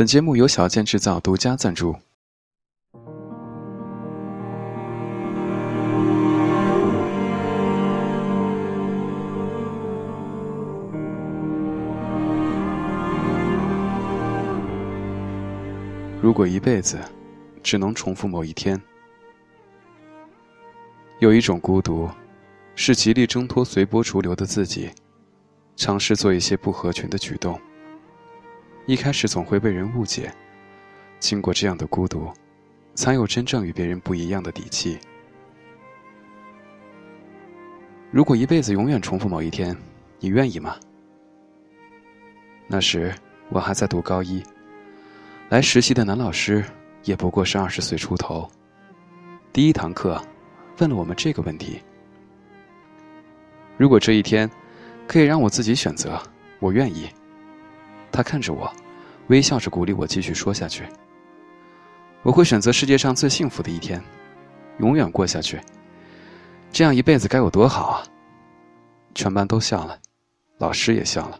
本节目由小健制造独家赞助。如果一辈子只能重复某一天，有一种孤独，是极力挣脱随波逐流的自己，尝试做一些不合群的举动。一开始总会被人误解，经过这样的孤独，才有真正与别人不一样的底气。如果一辈子永远重复某一天，你愿意吗？那时我还在读高一。来实习的男老师也不过是二十岁出头。第一堂课，问了我们这个问题：如果这一天可以让我自己选择，我愿意。他看着我，微笑着鼓励我继续说下去。我会选择世界上最幸福的一天，永远过下去。这样一辈子该有多好啊！全班都笑了，老师也笑了。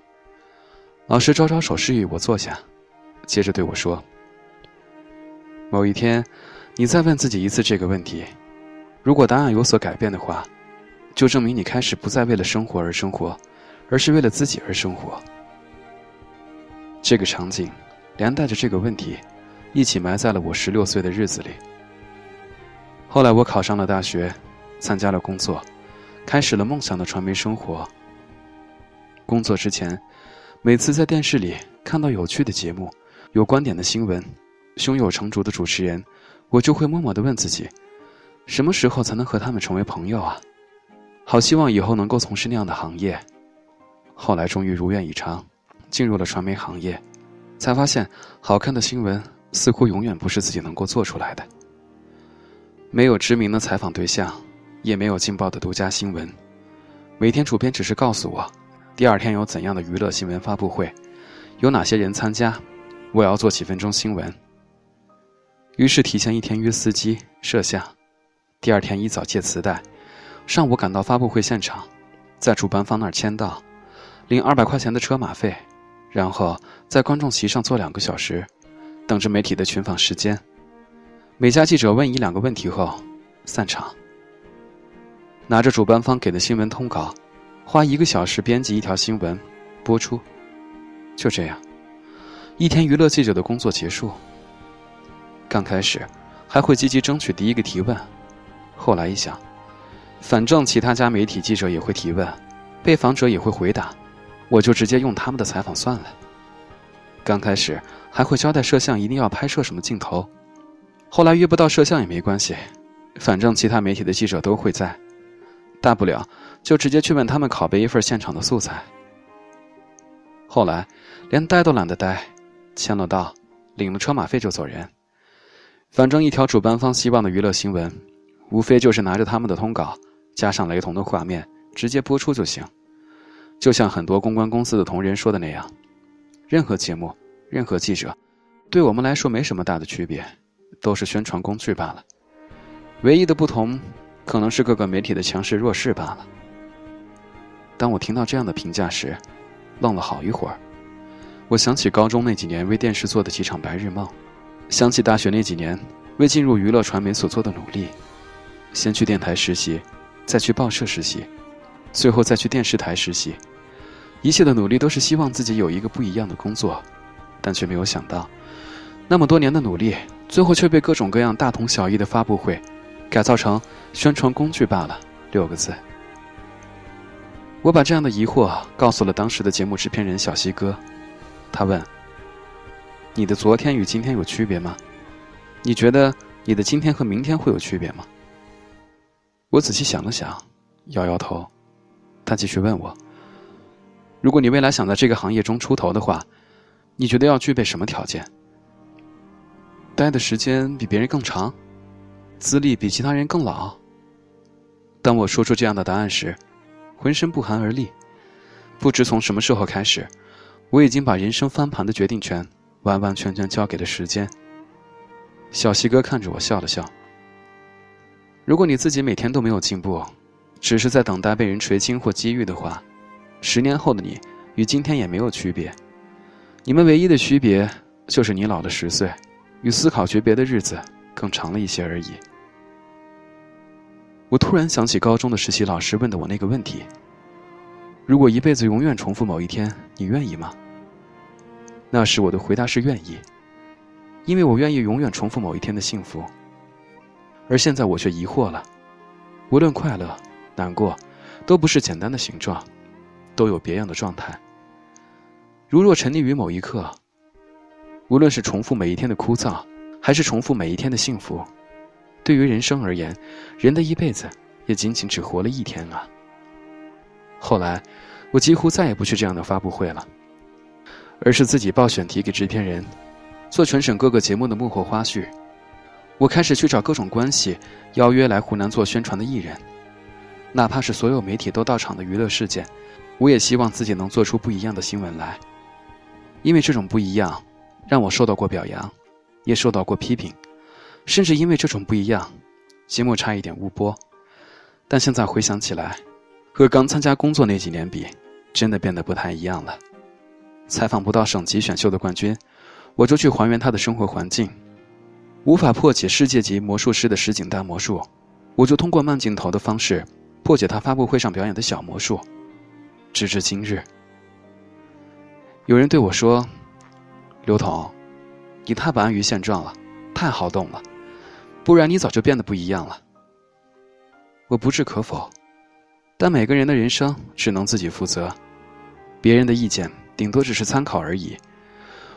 老师招招手示意我坐下。接着对我说：“某一天，你再问自己一次这个问题，如果答案有所改变的话，就证明你开始不再为了生活而生活，而是为了自己而生活。”这个场景，连带着这个问题，一起埋在了我十六岁的日子里。后来我考上了大学，参加了工作，开始了梦想的传媒生活。工作之前，每次在电视里看到有趣的节目。有观点的新闻，胸有成竹的主持人，我就会默默的问自己：什么时候才能和他们成为朋友啊？好希望以后能够从事那样的行业。后来终于如愿以偿，进入了传媒行业，才发现好看的新闻似乎永远不是自己能够做出来的。没有知名的采访对象，也没有劲爆的独家新闻，每天主编只是告诉我，第二天有怎样的娱乐新闻发布会，有哪些人参加。我要做几分钟新闻，于是提前一天约司机摄像，第二天一早借磁带，上午赶到发布会现场，在主办方那儿签到，领二百块钱的车马费，然后在观众席上坐两个小时，等着媒体的群访时间。每家记者问一两个问题后，散场。拿着主办方给的新闻通稿，花一个小时编辑一条新闻，播出。就这样。一天娱乐记者的工作结束。刚开始，还会积极争取第一个提问，后来一想，反正其他家媒体记者也会提问，被访者也会回答，我就直接用他们的采访算了。刚开始还会交代摄像一定要拍摄什么镜头，后来约不到摄像也没关系，反正其他媒体的记者都会在，大不了就直接去问他们拷贝一份现场的素材。后来，连待都懒得待。签了到，领了车马费就走人。反正一条主办方希望的娱乐新闻，无非就是拿着他们的通稿，加上雷同的画面，直接播出就行。就像很多公关公司的同仁说的那样，任何节目、任何记者，对我们来说没什么大的区别，都是宣传工具罢了。唯一的不同，可能是各个媒体的强势弱势罢了。当我听到这样的评价时，愣了好一会儿。我想起高中那几年为电视做的几场白日梦，想起大学那几年为进入娱乐传媒所做的努力，先去电台实习，再去报社实习，最后再去电视台实习，一切的努力都是希望自己有一个不一样的工作，但却没有想到，那么多年的努力，最后却被各种各样大同小异的发布会，改造成宣传工具罢了。六个字。我把这样的疑惑告诉了当时的节目制片人小西哥。他问：“你的昨天与今天有区别吗？你觉得你的今天和明天会有区别吗？”我仔细想了想，摇摇头。他继续问我：“如果你未来想在这个行业中出头的话，你觉得要具备什么条件？待的时间比别人更长，资历比其他人更老？”当我说出这样的答案时，浑身不寒而栗。不知从什么时候开始。我已经把人生翻盘的决定权完完全全交给了时间。小西哥看着我笑了笑。如果你自己每天都没有进步，只是在等待被人垂青或机遇的话，十年后的你与今天也没有区别。你们唯一的区别就是你老了十岁，与思考诀别的日子更长了一些而已。我突然想起高中的实习老师问的我那个问题：如果一辈子永远重复某一天，你愿意吗？那时我的回答是愿意，因为我愿意永远重复某一天的幸福。而现在我却疑惑了：无论快乐、难过，都不是简单的形状，都有别样的状态。如若沉溺于某一刻，无论是重复每一天的枯燥，还是重复每一天的幸福。对于人生而言，人的一辈子也仅仅只活了一天啊。后来，我几乎再也不去这样的发布会了，而是自己报选题给制片人，做全省各个节目的幕后花絮。我开始去找各种关系，邀约来湖南做宣传的艺人，哪怕是所有媒体都到场的娱乐事件，我也希望自己能做出不一样的新闻来。因为这种不一样，让我受到过表扬，也受到过批评。甚至因为这种不一样，节目差一点误播。但现在回想起来，和刚参加工作那几年比，真的变得不太一样了。采访不到省级选秀的冠军，我就去还原他的生活环境；无法破解世界级魔术师的实景大魔术，我就通过慢镜头的方式破解他发布会上表演的小魔术。直至今日，有人对我说：“刘同，你太不安于现状了，太好动了。”不然你早就变得不一样了。我不置可否，但每个人的人生只能自己负责，别人的意见顶多只是参考而已。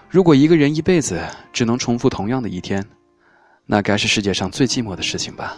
如果一个人一辈子只能重复同样的一天，那该是世界上最寂寞的事情吧。